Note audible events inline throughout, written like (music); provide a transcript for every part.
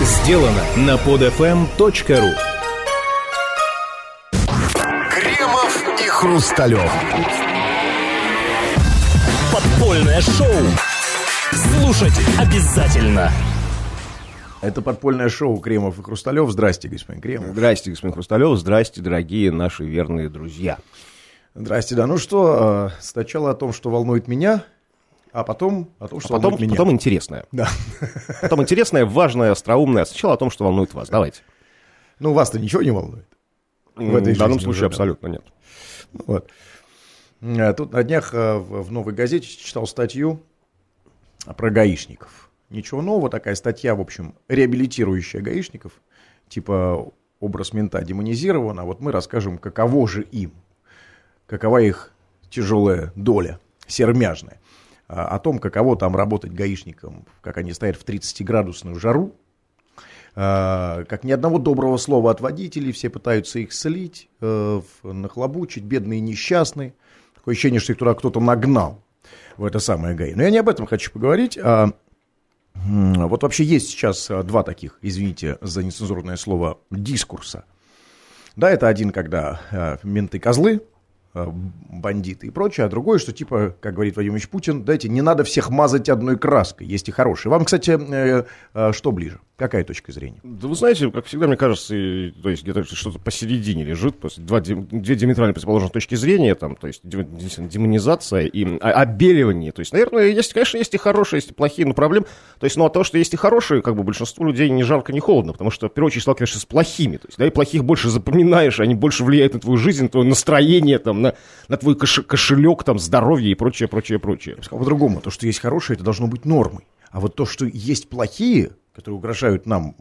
сделано на podfm.ru Кремов и Хрусталев. Подпольное шоу. Слушать обязательно. Это подпольное шоу Кремов и Хрусталев. Здрасте, господин Кремов. Здрасте, господин Хрусталев. Здрасте, дорогие наши верные друзья. Здрасте, да. Ну что, э, сначала о том, что волнует меня, а потом о том, что А потом, меня. потом интересное. Да. (laughs) Потом интересное, важное, остроумное. Сначала о том, что волнует вас. Давайте. Ну, вас-то ничего не волнует. В, этой данном жизни случае уже, абсолютно нет. Ну, Вот. Э, Тут на днях э, в в «Новой газете» читал статью про гаишников. Ничего нового, такая статья, в общем, реабилитирующая гаишников, типа образ мента демонизирован, а вот мы расскажем, каково же им, какова их тяжелая доля, сермяжная, а, о том, каково там работать гаишником, как они стоят в 30-градусную жару, а, как ни одного доброго слова от водителей, все пытаются их слить, э, нахлобучить, бедные несчастные. Такое ощущение, что их туда кто-то нагнал, в это самое ГАИ. Но я не об этом хочу поговорить, а вот вообще есть сейчас а, два таких, извините за нецензурное слово, дискурса. Да, это один, когда а, менты козлы, а, бандиты и прочее, а другой, что типа, как говорит Владимир Ильич Путин, дайте, не надо всех мазать одной краской, есть и хорошие. Вам, кстати, э, э, что ближе? Какая точка зрения? Да вы знаете, как всегда, мне кажется, и, то есть где-то что-то посередине лежит, то есть два, две диаметрально противоположных точки зрения, там, то есть демонизация и а- обеливание. То есть, наверное, есть, конечно, есть и хорошие, есть и плохие, но проблем, то есть, ну, от того, что есть и хорошие, как бы большинству людей не жарко, не холодно, потому что, в первую очередь, сталкиваешься с плохими, то есть, да, и плохих больше запоминаешь, они больше влияют на твою жизнь, на твое настроение, там, на, на твой кош- кошелек, там, здоровье и прочее, прочее, прочее. По-другому. То, что есть хорошие, это должно быть нормой. А вот то, что есть плохие, которые угрожают нам,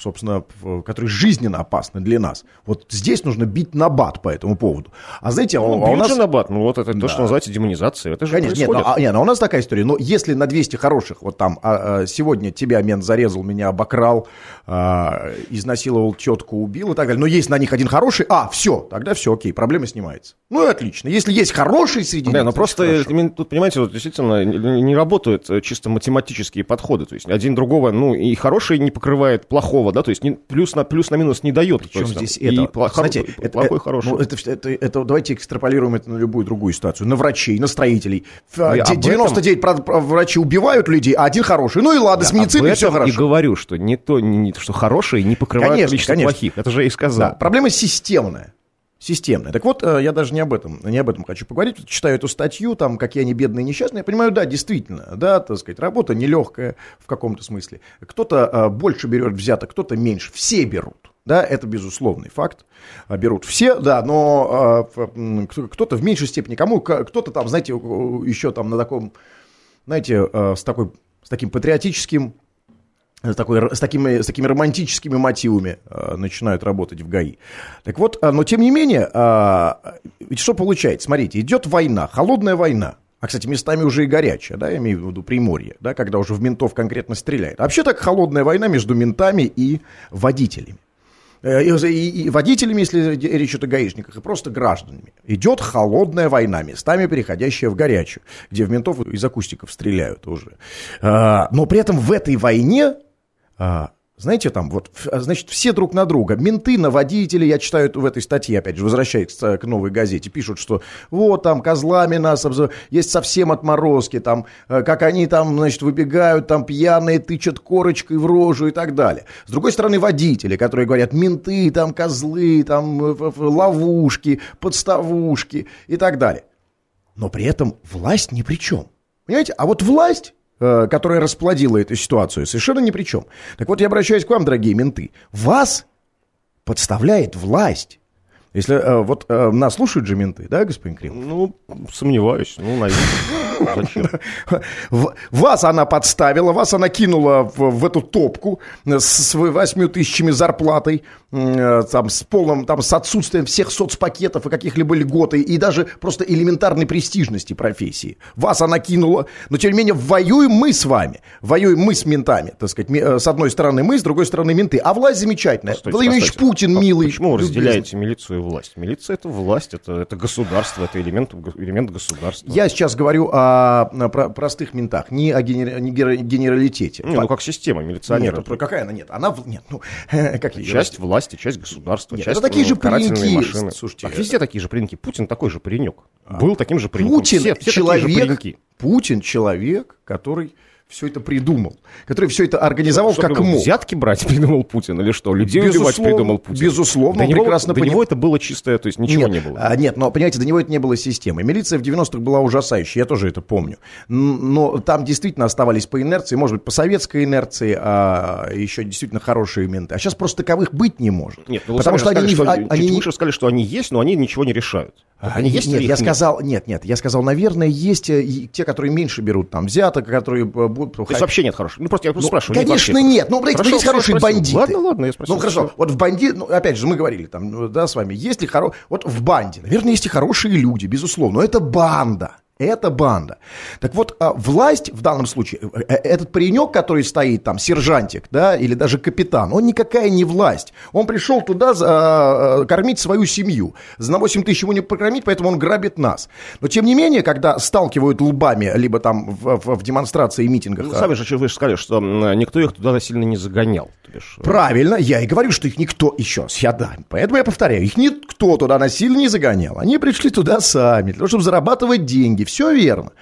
собственно, которые жизненно опасны для нас, вот здесь нужно бить на бат по этому поводу. А знаете, Ну, а у нас... на бат, ну, вот это то, Да. что называется демонизация, это же Конечно, нет, происходит. ну, а, нет, ну, у нас такая история. Но если на 200 хороших, вот там, а, а, сегодня тебя мент зарезал, меня обокрал, а, изнасиловал, тетку убил и так далее, но есть на них один хороший, а, все, тогда все, окей, проблема снимается. Ну и отлично. Если есть хороший среди Да, них, но просто хорошо. тут, понимаете, вот действительно не, не работают э, чисто математические подходы. То есть один другого, ну, и хороший не покрывает плохого, да, то есть не- плюс, на, плюс на минус не дает. Причем То есть, там, здесь и это? плохо- Знаете, это, плохой, это- хороший. ну, это, это- это давайте экстраполируем это на любую другую ситуацию. На врачей, на строителей. Ф- Я де- об 99% про- про- врачей убивают людей, а один хороший. Ну и ладно, с Я медициной все этом хорошо. и говорю, что не то, не, что хорошие не покрывают Конечно, количество конечно. плохих. Это же я и сказал. Да, проблема системная. Системная. Так вот, э, я даже не об этом, не об этом хочу поговорить. Читаю эту статью, там, какие они бедные несчастные. Я понимаю, да, действительно, да, так сказать, работа нелегкая в каком-то смысле. Кто-то э, больше берет взяток, кто-то меньше. Все берут. Да, это безусловный факт. А, Берут все, да, но э, кто-то в меньшей степени, кому кто-то там, знаете, еще там на таком, знаете, э, с такой, с таким патриотическим с, такой, с, такими, с такими романтическими мотивами э, начинают работать в ГАИ. Так вот, а, но тем не менее, а, ведь что получается? Смотрите, идет война, холодная война. А, кстати, местами уже и горячая, да, я имею в виду Приморье, да, когда уже в ментов конкретно стреляют. А вообще так холодная война между ментами и водителями. Э, И, и- водителями, если речь идет о гаишниках, и просто гражданами. Идет холодная война, местами переходящая в горячую, где в ментов из акустиков стреляют уже. Но при этом в этой войне знаете, там вот, а, значит, все друг на друга. Менты на водителей, я читаю в этой статье, опять же, возвращаясь к, новой газете, пишут, что вот там козлами нас, обзор- есть совсем отморозки, там, э, как они там, значит, выбегают, там пьяные, тычат корочкой в рожу и так далее. С другой стороны, водители, которые говорят, менты, там, козлы, там, э, ловушки, подставушки и так далее. Но при этом власть ни при чем. Понимаете? А вот власть, которая расплодила эту ситуацию, совершенно ни при чем. Так вот, я обращаюсь к вам, дорогие менты. Вас подставляет власть. Если э, вот э, нас слушают же менты, да, господин Кремов? Ну, сомневаюсь. Ну, наверное. Зачем? Вас она подставила, вас она кинула в, в эту топку с, с 8 тысячами зарплатой, э, там, с полным, там, с отсутствием всех соцпакетов и каких-либо льгот, и, и даже просто элементарной престижности профессии. Вас она кинула, но тем не менее воюем мы с вами, воюем мы с ментами, так сказать, э, с одной стороны мы, с другой стороны менты, а власть замечательная. Постойте, Владимир постойте. Путин А милый. Почему вы разделяете милицию и власть. Милиция это власть, это, это государство, это элемент, элемент государства. Я сейчас говорю о, о про- простых ментах, не о генер- не генер- генералитете. Не, ну как система, милиционеры. Нет, ну, какая она? Нет, она... Нет, ну, (laughs) как Часть власти, часть государства, Нет, часть это такие же пареньки, машины. слушайте, Так везде такие же пареньки. Путин такой же паренек. Был таким же пареньком. Путин все, все такие же человек, пареньки. Путин человек, который все это придумал, который все это организовал Что как придумал, мог. Взятки брать (laughs) придумал Путин или что? Людей убивать Безусловно, придумал Путин? безусловно, До него, прекрасно до поним- него это было чистое, то есть ничего нет, не было. а, нет, но, понимаете, до него это не было системы. Милиция в 90-х была ужасающей, я тоже это помню. Но там действительно оставались по инерции, может быть, по советской инерции, а еще действительно хорошие менты. А сейчас просто таковых быть не может. Нет, ну потому что они, сказали, не- что, они чуть не- выше сказали, что они есть, но они ничего не решают. Так Они есть нет, я нет? сказал, нет, нет, я сказал, наверное, есть э, те, которые меньше берут там взяток, которые э, будут... То есть вообще нет хороших. Ну просто я просто Ну, спрашиваю. конечно, нет. Ну, блядь, Хорошо, есть хорошие спросил. бандиты. Ладно, ладно, я спросил. Ну, хорошо. Всё. Вот в банде, ну, опять же, мы говорили там, ну, да, с вами, есть ли хоро... Вот в банде, наверное, есть и хорошие люди, безусловно, но это банда. Это банда. Так вот, а, власть в данном случае, э, э, этот паренек, который стоит там, сержантик, да, или даже капитан, он никакая не власть. Он пришел туда за, а, кормить свою семью. За на 8 тысяч ему не покормить, поэтому он грабит нас. Но, тем не менее, когда сталкивают лбами, либо там в, в- в демонстрации и митингах... Ну, а, сами же вы же сказали, что никто их туда сильно не загонял. Бишь, э, Правильно, я и говорю, что их никто еще, я да, поэтому я повторяю, их никто туда насильно не загонял. Они пришли туда сами, для того, чтобы зарабатывать деньги. Все верно.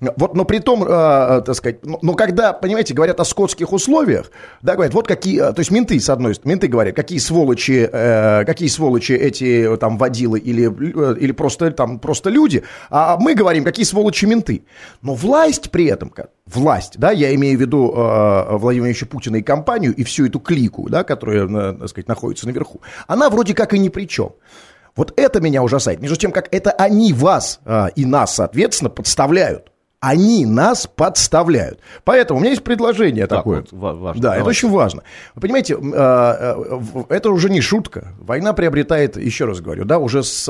Вот, но при том, э, э, так сказать, но, но когда, понимаете, говорят о скотских условиях, да, говорят, вот какие, э, то есть менты, с одной стороны, менты говорят, какие сволочи, э, какие сволочи эти э, там водилы или, или просто, там, просто люди, а мы говорим, какие сволочи менты. Но власть при этом, власть, да, я имею в виду э, Владимира Ильича Путина и компанию, и всю эту клику, да, которая, так сказать, находится наверху, она вроде как и ни при чем. Вот это меня ужасает. Между тем, как это они вас а, и нас, соответственно, подставляют. Они нас подставляют. Поэтому у меня есть предложение Так, такое. вот, ва- важно. Да, это Давайте. очень важно. Вы понимаете, а, а, это уже не шутка. Война приобретает, еще раз говорю, да, уже с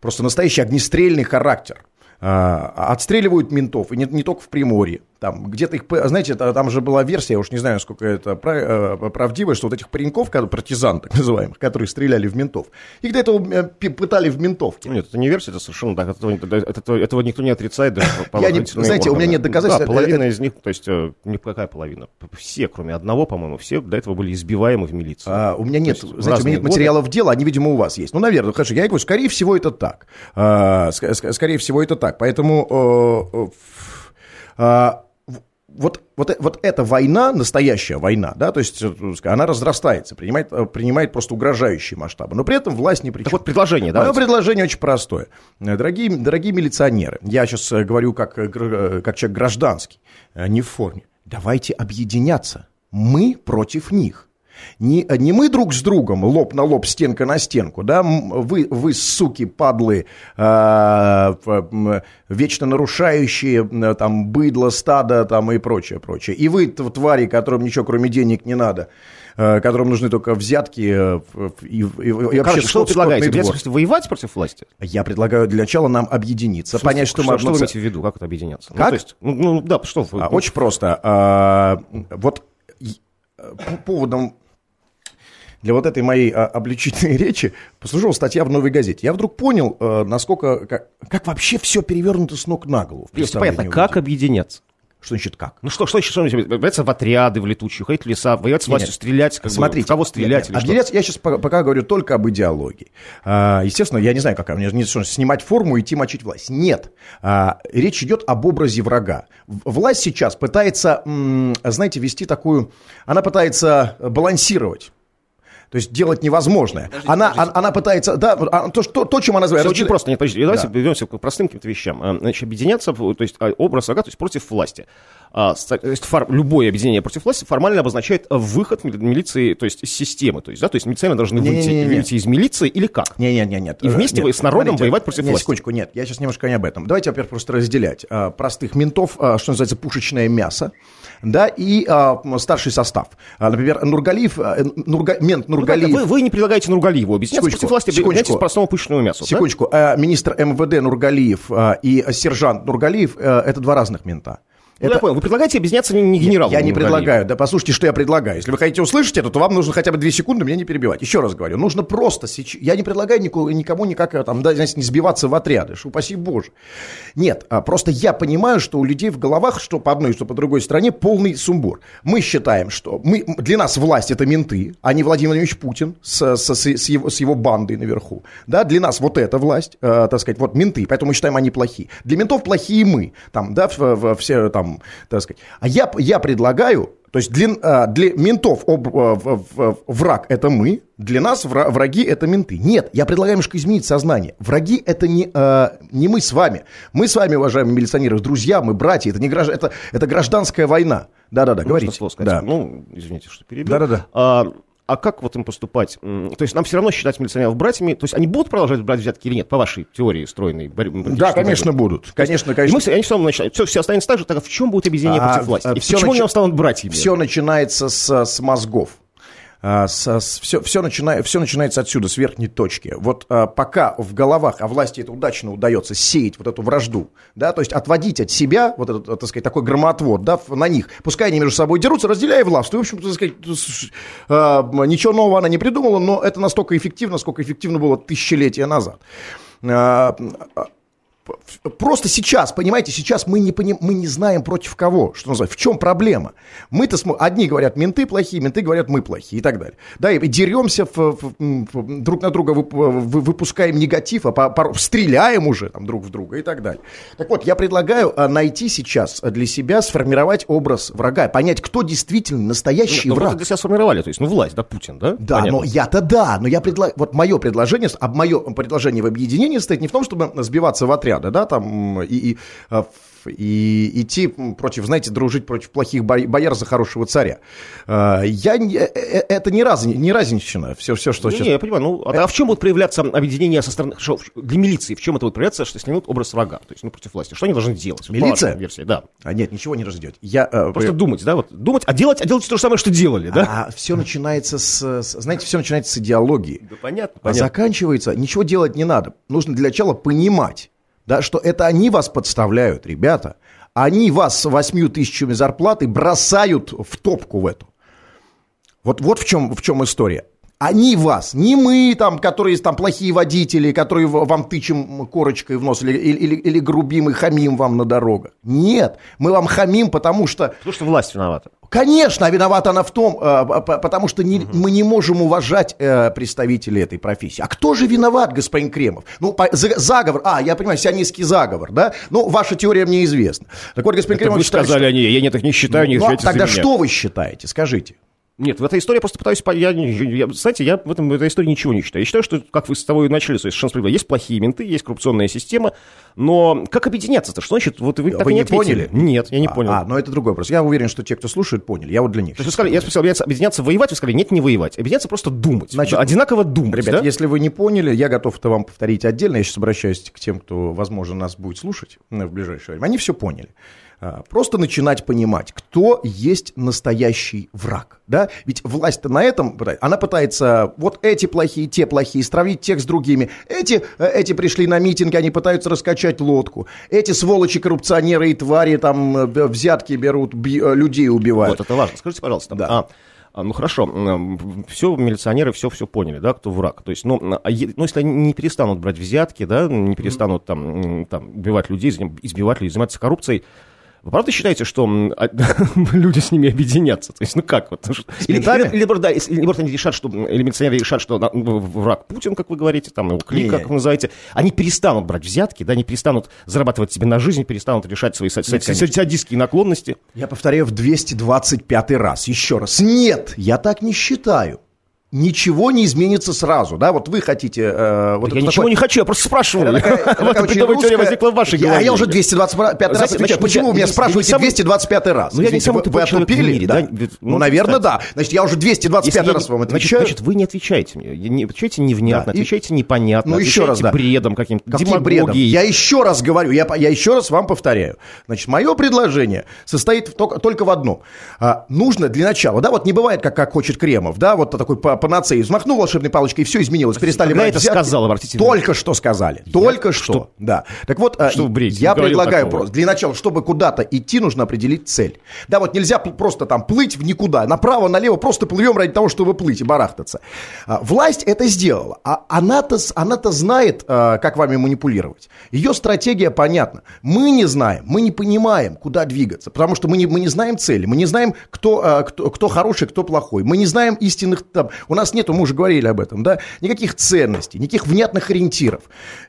просто настоящий огнестрельный характер. Отстреливают ментов, и не, не только в Приморье. Там где-то их, знаете, та- там же была версия, я уж не знаю, насколько это э, правдиво, что вот этих пареньков, партизан так называемых, которые стреляли в ментов, их до этого э, пытали в ментовке. Нет, это не версия, это совершенно так. Этого, этого, этого никто не отрицает даже (laughs) Я не- знаете, у меня органы. нет доказательств. Да, половина Это- из них, то есть, э, не какая половина? Все, кроме одного, по-моему, все до этого были избиваемы в милиции. А, у меня нет, знаете, у меня нет годы. материалов дела, они, видимо, у вас есть. Ну, наверное, хорошо, я говорю, скорее всего, это так. А, ск- ск- скорее всего, это так. Поэтому а, вот, вот, вот эта война, настоящая война, да, то есть э, она разрастается, принимает, э, принимает просто угрожающие масштабы, но при этом власть не при Так вот, предложение, Мое давайте. предложение очень простое. Э, Дорогие, дорогие милиционеры, я сейчас говорю как, как человек гражданский, не в форме. Давайте объединяться. Мы против них. Не, не мы друг с другом, лоб на лоб, стенка на стенку, да, вы, вы суки, падлы, э, вечно нарушающие, там, быдло, стадо, там, и прочее, прочее. И вы, твари, которым ничего кроме денег не надо, э, которым нужны только взятки э, и, и- и вообще Короче, что вы предлагаете? смысле, воевать против власти? Я предлагаю для начала нам объединиться, смысле, понять, что, мы что вы имеете в виду? Как это объединяться? Ну, Как? то есть, ну, ну, да, что вы... А, Очень просто. А, Вот по поводом для вот этой моей а, обличительной (laughs) речи послужила статья в «Новой газете». Я вдруг понял, а, насколько, как, как вообще все перевернуто с ног на голову. То есть, понятно, как людей. объединяться? Что значит как? Ну что, что еще? Что значит? Бояться в отряды, в летучие, ходить в леса, воевать с Нет, властью, стрелять, как бы, Смотрите, в кого стрелять нет, нет, объединяться- я сейчас пока, пока говорю только об идеологии. А, естественно, я не знаю, как мне не что, снимать форму и идти мочить власть. Нет. А, речь идет об образе врага. Власть сейчас пытается, знаете, вести такую... Она пытается балансировать. То есть делать невозможное. она, она, она пытается, да, а, то, что, то, чем она называет. Всё очень просто, нет, подождите, давайте Да. вернемся к простым каким-то вещам. А, Значит, объединяться, то есть а, образ врага, то есть против власти. А, то есть фор- любое объединение против власти формально обозначает выход мили- милиции, то есть из системы. То есть, да, то есть милиционеры должны выйти, Не-не-не-не. выйти из милиции или как? Нет, нет, нет, нет. И вместе Нет, с народом смотрите, воевать против нет, власти. секундочку, нет, я сейчас немножко не об этом. Давайте, во-первых, просто разделять а, простых ментов, а, что называется, пушечное мясо, да, и а, старший состав. А, например, Нургалиев, а, Нурга- мент Ну, Нургалиев... Вы, вы не предлагаете Нургалиеву объединяться Секундочку, против власти, секундочку. объединяйтесь к простому пышному мясу. да? Секундочку, а, министр МВД Нургалиев и сержант Нургалиев это два разных мента. Ну, я понял. Вы предлагаете объединяться не, не генералу. Я не предлагаю. Да послушайте, что я предлагаю. Если вы хотите услышать это, то вам нужно хотя бы две секунды меня не перебивать. Еще раз говорю, нужно просто сейчас... Я не предлагаю никому, никому никак э, там, да, знаете, не сбиваться в отряды, что упаси боже. Нет, а просто я понимаю, что у людей в головах, что по одной, что по другой стороне, полный сумбур. Мы считаем, что мы, для нас власть это менты, а не Владимир Владимирович Путин с, с, с, с его, с его бандой наверху. Да, для нас вот эта власть, э, так сказать, вот менты, поэтому мы считаем, они плохие. Для ментов плохие мы, там, да, в, в- все там, так сказать. А я, я предлагаю, то есть для, а, для ментов об- в- враг это мы, для нас вра- враги это менты. Нет, я предлагаю немножко изменить сознание. Враги это не, а, не мы с вами. Мы с вами, уважаемые милиционеры, друзья, мы братья, это, не гражд... это, это гражданская война. Да-да-да, Можно говорите. слово сказать? Да. Ну, извините, что перебил. Да-да-да. А, а как вот им поступать? То есть нам все равно считать милиционеров братьями? То есть они будут продолжать брать взятки или нет, по вашей теории стройной борьбы? Да, конечно, будут. Конечно, конечно. мы, с- они все равно начинают. Все, все останется так же, тогда в чем будет объединение А, против власти? а, И всё почему начи- они станут братьями? Все начинается с, с мозгов. Все, все, начина, все начинается отсюда, с верхней точки. Вот а, пока в головах, а власти это удачно удается сеять вот эту вражду, да, то есть отводить от себя вот этот, так сказать, такой громоотвод, да, на них, пускай они между собой дерутся, разделяя власть. И, в общем-то, так сказать, а, ничего нового она не придумала, но это настолько эффективно, сколько эффективно было тысячелетия назад. Просто сейчас, понимаете, сейчас мы не, поним, мы не знаем против кого, что называется, в чем проблема. Мы-то смо- одни говорят, менты плохие, менты говорят, мы плохие и так далее. Да, и деремся, в- в- в- друг на друга вып- вы- выпускаем негатив, а по- по- стреляем уже там, друг в друга и так далее. Так вот, я предлагаю а, найти сейчас для себя, сформировать образ врага, понять, кто действительно настоящий Ну, вы враг. это для себя сформировали, то есть, ну, власть, да, Путин, да? Да, Понятно. но я-то да, но я предлагаю, вот мое предложение, а мое предложение в объединении стоит не в том, чтобы сбиваться в отряды, да, там, и, и, а, и идти против, знаете, дружить против плохих бо- бояр за хорошего царя. А, Я, э, э, это не, раз, не разнищина, все, все, что Не, сейчас... не, я понимаю. Ну, а, а в чем будет проявляться объединение со стороны... Что, для милиции, в чем это будет проявляться, что снимут образ врага, то есть, ну, против власти? Что они должны делать? Милиция? вашей версии, да. А нет, ничего не разойдет. Я, э, Просто думать, да, вот думать, а делать, а делать то же самое, что делали, да? а все начинается с, знаете, все начинается с идеологии. Да, понятно, А понятно. заканчивается, ничего делать не надо. Нужно для начала понимать, да, что это они вас подставляют, ребята. Они вас с 8 тысячами зарплаты бросают в топку в эту. Вот, вот в, чем, в чем история. Они вас, не мы, там, которые там плохие водители, которые вам тычем корочкой в нос или, или, или- грубим и хамим вам на дорогах. Нет, мы вам хамим, потому что Потому что власть виновата. Конечно, а виновата она в том, э, потому что не- мы не можем уважать э, представителей этой профессии. А кто же виноват, господин Кремов? Ну, заговор, а, я понимаю, сионистский заговор, да? Ну, ваша теория мне известна. Так вот, господин Это Кремов вы считает, сказали что- они, я нет, их не считаю, не Ну, а тогда что вы считаете, скажите? Нет, в этой истории я просто пытаюсь... Я, не- я- знаете, я в, этом, в этой истории ничего не считаю. Я считаю, что, как вы с того и начали, совершенно справедливо, есть плохие менты, есть коррупционная система, но как объединяться-то? Что значит? Вот вы, так вы не ответили. поняли? Нет, я не А, понял. А, но это другой вопрос. Я уверен, что те, кто слушает, поняли. Я вот для них. То есть вы сказали, я спросил, объединяться, воевать, вы сказали, нет, не воевать. Объединяться просто думать. Значит, Да, одинаково думать, Ребят, да? если вы не поняли, я готов это вам повторить отдельно. Я сейчас обращаюсь к тем, кто, возможно, нас будет слушать в ближайшее время. Они все поняли. А, Просто начинать понимать, кто есть настоящий враг. Да? Ведь власть-то на этом, она пытается вот эти плохие, те плохие, стравить тех с другими. Эти, э, эти пришли на митинг, они пытаются раскачать лодку. Эти сволочи, коррупционеры и твари там э, взятки берут, би- э, людей убивают. Вот это важно. Скажите, пожалуйста. Да. а, а, ну хорошо, все милиционеры все все поняли, да, кто враг. То есть, ну, а ну, если они не перестанут брать взятки, да, не перестанут там, там убивать людей, избивать людей, заниматься коррупцией, вы правда считаете, что а, (laughs) люди с ними объединятся? То есть, ну как вот? Или, или, или, да, или, наоборот, они решат, что, или милиционеры решат, что враг Путин, как вы говорите, там, его клик, Не. как вы называете, они перестанут брать взятки, да, они перестанут зарабатывать себе на жизнь, перестанут решать свои садистские наклонности. Я повторяю в 225 раз, еще раз. Нет, я так не считаю. Ничего не изменится сразу, да, вот вы хотите... э, вот я ничего такое- не хочу, я просто спрашиваю. Такая- (laughs) Вот такая теория русская- возникла в вашей голове. А я уже 225 раз Значит, отвечаю. Почему вы меня спрашиваете самый- 225 раз? Ну, я не самый вы- тупой вы человек в мире, да? Ну, ну, наверное, да. Значит, я уже 225 Если раз вам значит, отвечаю. Значит, вы не отвечаете мне. Не, отвечаете невнятно, отвечаете непонятно, Ну, еще раз, да. бредом каким-то, демагогией. Я еще раз говорю, я, я еще раз вам повторяю. Значит, мое предложение состоит только, только в одном. А, нужно для начала, да, вот не бывает, как, как хочет Кремов, да, вот такой панацеей. Взмахнул волшебной палочкой, и все изменилось. Перестали Когда брать это взятки. сказал, обратите внимание? Только что сказали. Только что. Что? Да. Так вот, э, Что я предлагаю такого. просто. Для начала, чтобы куда-то идти, нужно определить цель. Да, вот нельзя просто там плыть в никуда. Направо, налево просто плывем ради того, чтобы плыть и барахтаться. А, Власть это сделала. А она-то, она-то знает, а, как вами манипулировать. Ее стратегия понятна. Мы не знаем, мы не понимаем, куда двигаться. Потому что мы не, мы не знаем цели. Мы не знаем, кто, а, кто, кто хороший, кто плохой. Мы не знаем истинных... Там, у нас нету, мы уже говорили об этом, да, никаких ценностей, никаких внятных ориентиров.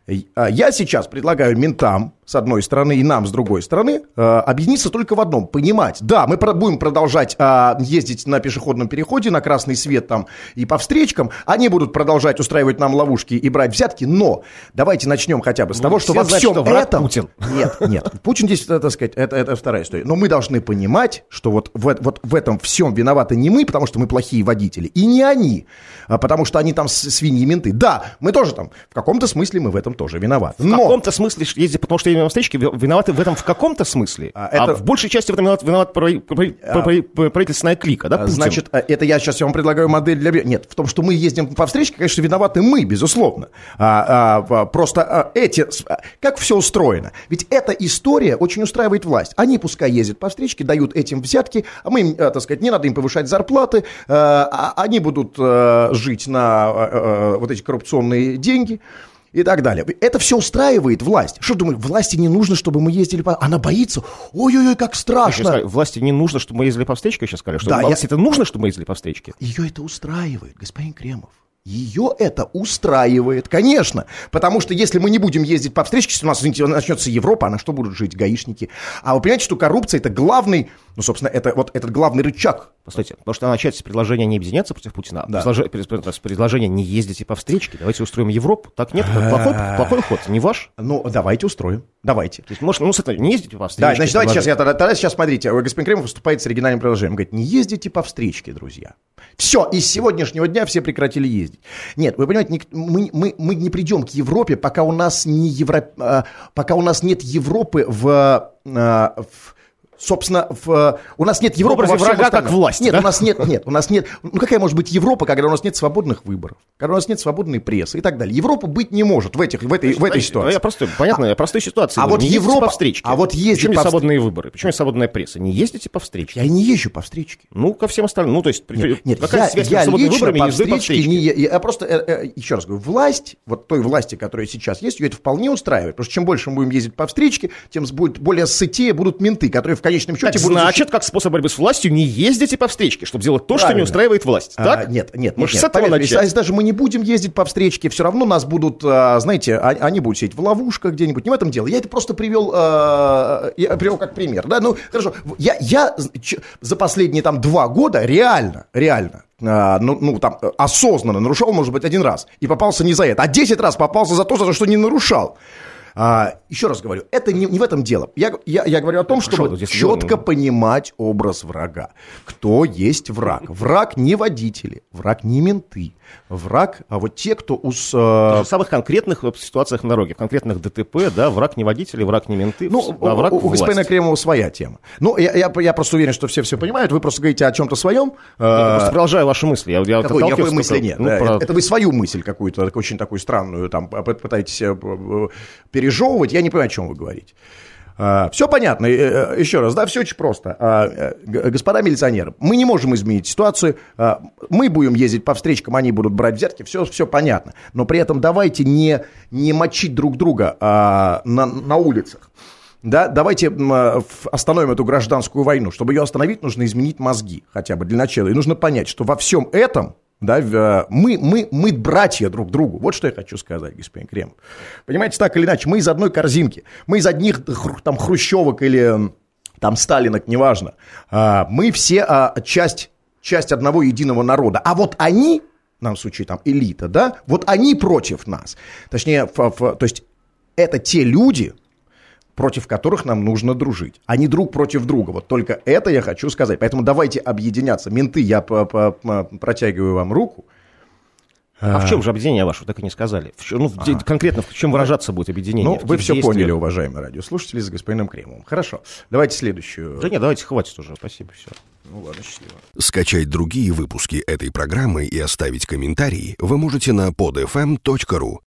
И, а, Я сейчас предлагаю ментам, с одной стороны, и нам, с другой стороны, э, объединиться только в одном. Понимать, да, мы про- будем продолжать а, ездить на пешеходном переходе, на красный свет там и по встречкам. Они будут продолжать устраивать нам ловушки и брать взятки, но давайте начнем хотя бы с того, что во знают, всем что этом... Путин. (laughs) Нет, нет. Путин здесь, э, так сказать, это, это вторая история. Но мы должны понимать, что вот в, вот в этом всем виноваты не мы, потому что мы плохие водители, и не они, а потому что они там с- свиньи менты. Да, мы тоже там, в каком-то смысле мы в этом тоже виноваты. В Но... каком-то смысле ездить, потому что встречке, ви- виноваты в этом в каком-то смысле. А, А, это- в большей части в этом виноват, виноват прави- прави- прави- прави- правительственная клика, да, А, Путин? Значит, а, это я сейчас вам предлагаю модель для... Нет, в том, что мы ездим по встречке, конечно, виноваты мы, безусловно. А, а, а, просто а, эти... а, Как все устроено? Ведь эта история очень устраивает власть. Они пускай ездят по встречке, дают этим взятки, а мы им, а, так сказать, не надо им повышать зарплаты, а, а они будут а, жить на а, а, вот эти коррупционные деньги. И так далее. Это все устраивает власть. Что думали, власти не нужно, чтобы мы ездили по... Она боится. Ой-ой-ой, как страшно. сказали, власти не нужно, чтобы мы ездили по встречке, сейчас сказали, что Да, власти я- это нужно, чтобы мы ездили по встречке. Ее это устраивает, господин Кремов. Ее это устраивает, конечно. Потому что если мы не будем ездить по встречке, если у нас извините, начнется Европа, а на что будут жить гаишники? А вы понимаете, что коррупция это главный, ну, собственно, это вот этот главный рычаг. Постойте, потому что начать с предложения не объединяться против Путина, а Да. с предложения не ездите по встречке, давайте устроим Европу. Так нет, плохой, плохой ход, не ваш. Ну, давайте устроим. Давайте. То есть, может, ну, с этого, не ездите по встречке. Да, значит, давайте сейчас, я тогда, тогда сейчас смотрите, господин Кремов выступает с оригинальным предложением. Говорит, не ездите по встречке, друзья. Все, с сегодняшнего дня все прекратили ездить. Нет, вы понимаете, мы, мы, мы не придем к Европе, пока у нас не Евро... а, пока у нас нет Европы в, а, в- собственно, в, у нас нет Европы всем врага остальном. как власти, Нет, да? у нас нет, нет, у нас нет. Ну какая может быть Европа, когда у нас нет свободных выборов, когда у нас нет свободной прессы и так далее? Европа быть не может в этих, в этой, в этой ситуации. Я просто, понятно, я простой ситуации. а вот Европа- по встречке. а вот ездить Почему по встр- свободные выборы? Почему не свободная пресса? Не ездите по встречке. Я не езжу по встречке. Ну, ко всем остальным. Ну, то есть, Нет, нет, какая я, связь я между свободными выборами по и ездой по встречке встречке? не... Я, я просто, э, э, еще раз говорю, власть, вот той власти, которая сейчас есть, ее это вполне устраивает. Потому что чем больше мы будем ездить по встречке, тем будет более сытее будут менты, которые в конечном счете Так, будут... значит, как способ борьбы с властью, не ездите по встречке, чтобы делать то, что не Правильно. устраивает власть. А, Так? нет, нет, Может, нет, с этого поверьте, если, начать? если даже мы не будем ездить по встречке, все равно нас будут, а, знаете, а- они будут сидеть в ловушках где-нибудь. Не в этом дело. Я это просто привел, а, я привел как пример. Да? Ну, хорошо. Я, я за последние там два года реально, реально, а, ну, ну, там, осознанно нарушал, может быть, один раз. И попался не за это, а 10 раз попался за то, за что не нарушал. А, еще раз говорю, это не, не в этом дело. Я, я, я говорю о том, Хорошо, чтобы здесь четко дело, понимать образ врага. Кто есть враг? Враг не водители, враг не менты, враг, а вот те, кто ус, э, В самых конкретных э, ситуациях на дороге, в конкретных ДТП, да, враг не водители, враг не менты, Ну, а враг у, у господина. Кремова своя тема. Ну, я, я, я просто уверен, что все все понимают. Вы просто говорите о чем-то своем. Я Э, просто продолжаю ваши мысли. Я, я Какой, только, мысли нет. ну, да. про- это, это вы свою мысль какую-то, очень такую странную, там, пытаетесь э, пережевывать. Я не понимаю, о чем вы говорите. Все понятно. Э, э, Еще раз, да, все очень просто. А, э, Господа милиционеры, мы не можем изменить ситуацию. А, Мы будем ездить по встречкам, они будут брать взятки, все, все понятно. Но при этом давайте не, не мочить друг друга а, на, на улицах. Да, давайте остановим эту гражданскую войну. Чтобы ее остановить, нужно изменить мозги хотя бы для начала. И нужно понять, что во всем этом да, в- э, мы, мы, мы братья друг другу. Вот что я хочу сказать, господин Кремов. Понимаете, так или иначе, мы из одной корзинки. Мы из одних там хрущевок или там сталинок, неважно. А, Мы все а, часть, часть одного единого народа. А вот они, в данном случае там элита, да, вот они против нас. Точнее, то есть это те люди, против которых нам нужно дружить, а не друг против друга. Вот только это я хочу сказать. Поэтому давайте объединяться. Менты, я протягиваю вам руку. А в чем же объединение ваше? Вы так и не сказали. В чем- ну, де- конкретно в чем выражаться будет объединение? Ну, вы все действиях? поняли, уважаемые радиослушатели, с господином Кремовым. Хорошо. Давайте следующую. Да нет, давайте хватит уже. Спасибо, все. Ну ладно, счастливо. Скачать другие выпуски этой программы и оставить комментарии вы можете на podfm.ru.